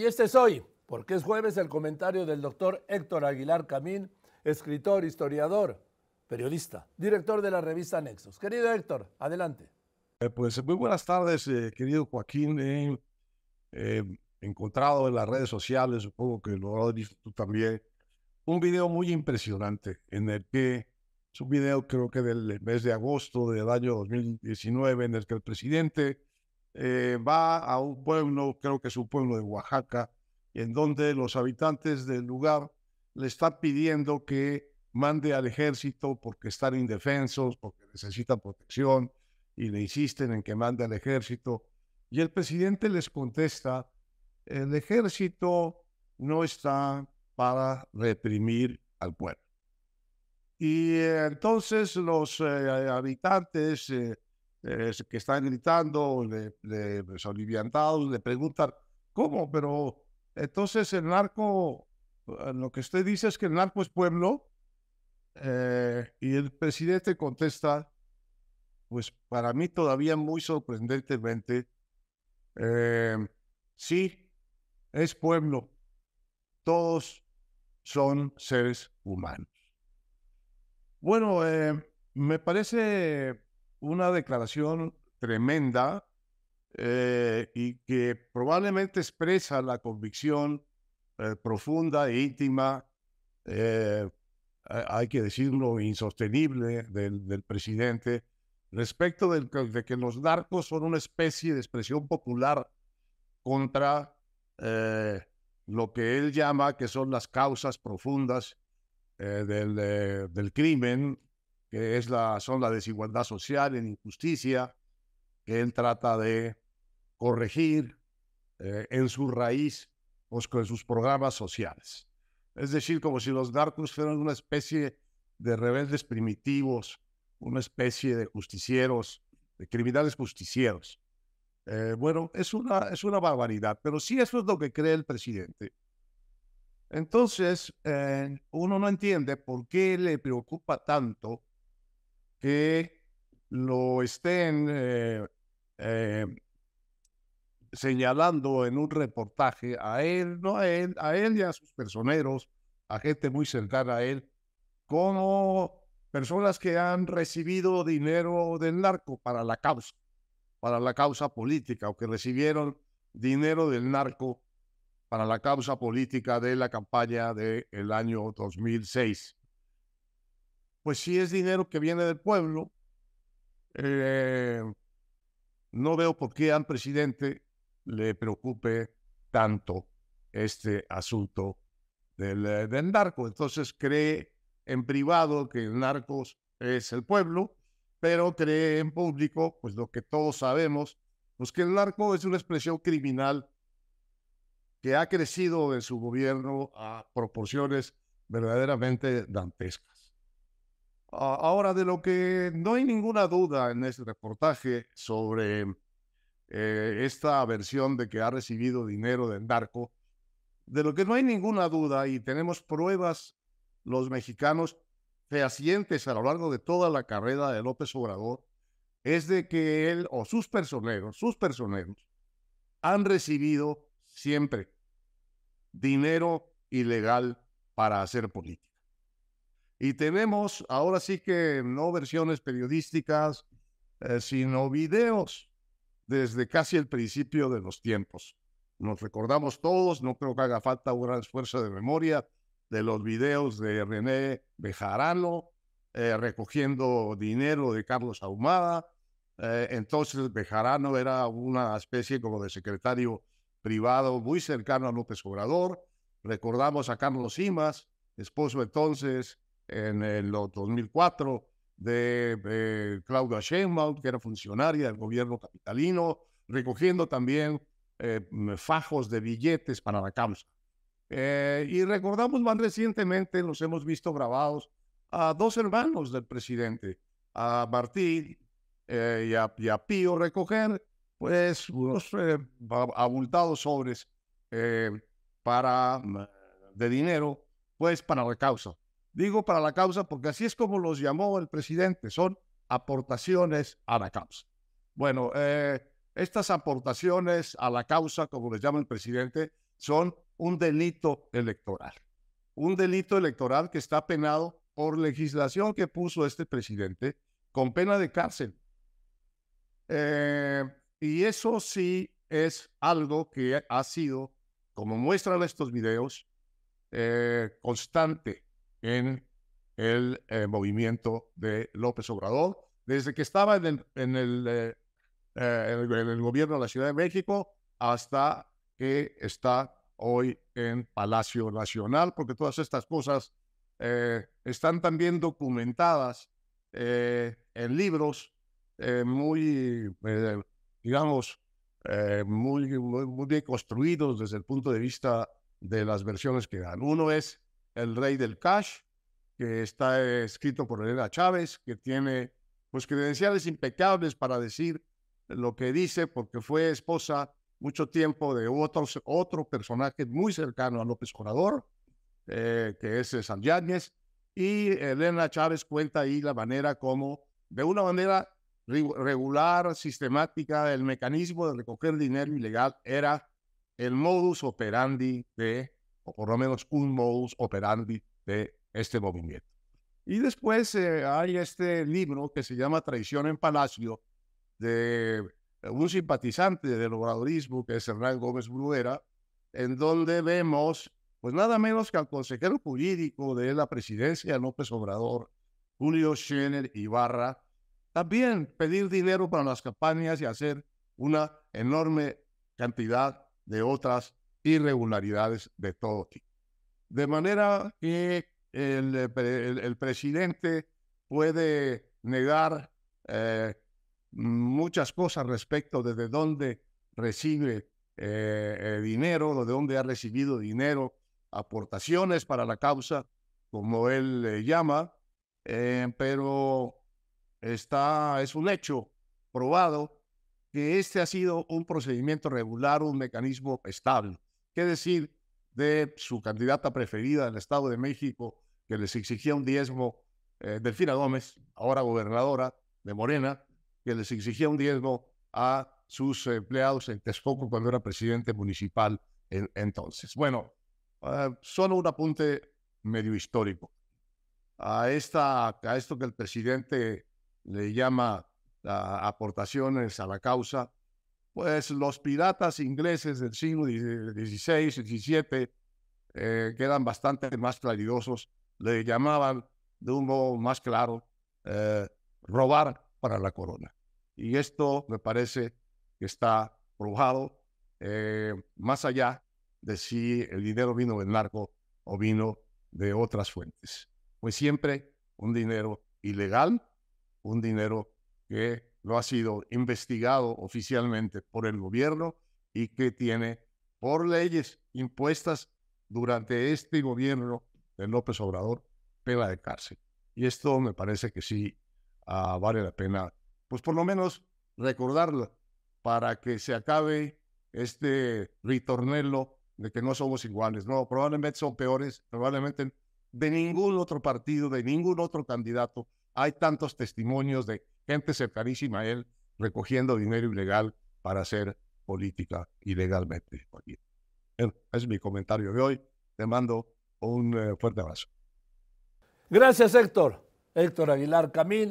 Y este es hoy, porque es jueves, el comentario del doctor Héctor Aguilar Camín, escritor, historiador, periodista, director de la revista Nexos. Querido Héctor, adelante. Eh, pues muy buenas tardes, eh, querido Joaquín. He eh, encontrado en las redes sociales, supongo que lo has visto tú también, un video muy impresionante en el que es un video creo que del mes de agosto del año 2019 en el que el presidente eh, va a un pueblo, creo que es un pueblo de Oaxaca, en donde los habitantes del lugar le están pidiendo que mande al ejército porque están indefensos, porque necesitan protección y le insisten en que mande al ejército. Y el presidente les contesta, el ejército no está para reprimir al pueblo. Y eh, entonces los eh, habitantes eh, que están gritando, le, le, pues, le preguntan, ¿cómo? Pero entonces el narco, eh, lo que usted dice es que el narco es pueblo, eh, y el presidente contesta, pues para mí todavía muy sorprendentemente, sí, es pueblo, todos son seres humanos. Bueno, me parece una declaración tremenda eh, y que probablemente expresa la convicción eh, profunda e íntima, eh, hay que decirlo, insostenible del, presidente respecto de que los narcos son una especie de expresión popular contra lo que él llama que son las causas profundas del, del crimen, que es la, son la desigualdad social, la injusticia, que él trata de corregir eh, en su raíz pues, con sus programas sociales. Es decir, como si los narcos fueran una especie de rebeldes primitivos, una especie de justicieros, de criminales justicieros. Eh, bueno, es una, es una barbaridad, pero sí eso es lo que cree el presidente. Entonces, eh, uno no entiende por qué le preocupa tanto que lo estén eh, eh, señalando en un reportaje a él, no a él, a él y a sus personeros, a gente muy cercana a él, como personas que han recibido dinero del narco para la causa, para la causa política, o que recibieron dinero del narco para la causa política de la campaña del año 2006 pues si es dinero que viene del pueblo, eh, no veo por qué al presidente le preocupe tanto este asunto del, eh, del, narco. Entonces cree en privado que el narco es el pueblo, pero cree en público, pues lo que todos sabemos, pues que el narco es una expresión criminal que ha crecido en su gobierno a proporciones verdaderamente dantescas. Ahora, de lo que no hay ninguna duda en este reportaje sobre eh, esta versión de que ha recibido dinero del narco, de lo que no hay ninguna duda y tenemos pruebas los mexicanos fehacientes a lo largo de toda la carrera de López Obrador, es de que él o sus personeros, sus personeros, han recibido siempre dinero ilegal para hacer política. Y tenemos ahora sí que no versiones periodísticas, eh, sino videos desde casi el principio de los tiempos. Nos recordamos todos, no creo que haga falta un gran esfuerzo de memoria, de los videos de René Bejarano eh, recogiendo dinero de Carlos Ahumada. Eh, entonces Bejarano era una especie como de secretario privado muy cercano a López Obrador. Recordamos a Carlos Simas, esposo entonces en el 2004 de, Claudia Sheinbaum, que era funcionaria del gobierno capitalino, recogiendo también eh, fajos de billetes para la causa. Eh, y recordamos más recientemente, los hemos visto grabados, a dos hermanos del presidente, a Martín eh, y, a, y, a, Pío, recoger pues unos abultados sobres para, de dinero, pues para la causa. Digo para la causa porque así es como los llamó el presidente, son aportaciones a la causa. Bueno, eh, estas aportaciones a la causa, como les llama el presidente, son un delito electoral. Un delito electoral que está penado por legislación que puso este presidente con pena de cárcel. Eh, y eso sí es algo que ha sido, como muestran estos videos, eh, constante en el eh, movimiento de López Obrador, desde que estaba en el, en el, en el gobierno de la Ciudad de México hasta que está hoy en Palacio Nacional, porque todas estas cosas eh, están también documentadas eh, en libros eh, muy, digamos, muy, muy, bien construidos desde el punto de vista de las versiones que dan. Uno es El Rey del Cash, que está escrito por Elena Chávez, que tiene pues credenciales impecables para decir lo que dice, porque fue esposa mucho tiempo de otros, otro personaje muy cercano a López Obrador, eh, que es San Yáñez, y Elena Chávez cuenta ahí la manera como, de una manera regular, sistemática, el mecanismo de recoger dinero ilegal era el modus operandi de, o por lo menos un modus operandi de este movimiento. Y después eh, hay este libro que se llama Traición en Palacio, de un simpatizante del obradorismo, que es Hernán Gómez Bruera, en donde vemos, pues nada menos que al consejero jurídico de la presidencia, López Obrador, Julio Schener Ibarra, también pedir dinero para las campañas y hacer una enorme cantidad de otras irregularidades de todo tipo. De manera que el, presidente puede negar eh, muchas cosas respecto de, de dónde recibe eh, eh, dinero, de dónde ha recibido dinero, aportaciones para la causa, como él llama, eh, pero está, es un hecho probado que este ha sido un procedimiento regular, un mecanismo estable. ¿Qué decir de su candidata preferida en Estado de México, que les exigía un diezmo, Delfina Gómez, ahora gobernadora de Morena, que les exigía un diezmo a sus empleados en Texcoco cuando era presidente municipal entonces. Bueno, uh, solo un apunte medio histórico. A, esta, a esto que el presidente le llama aportaciones a la causa, pues los piratas ingleses del siglo XVI, XVII, eh, que eran bastante más claridosos, le llamaban de un modo más claro eh, robar para la corona. Y esto me parece que está probado eh, más allá de si el dinero vino del narco o vino de otras fuentes. Pues siempre un dinero ilegal, un dinero que no ha sido investigado oficialmente por el gobierno y que tiene por leyes impuestas durante este gobierno de López Obrador pena de cárcel. Y esto me parece que sí ah, vale la pena pues por lo menos recordarlo para que se acabe este ritornelo de que no somos iguales. No, probablemente son peores, probablemente de ningún otro partido, de ningún otro candidato. Hay tantos testimonios de gente cercanísima a él recogiendo dinero ilegal para hacer política ilegalmente. Es mi comentario de hoy. Te mando un eh, fuerte abrazo. Gracias, Héctor. Héctor Aguilar Camín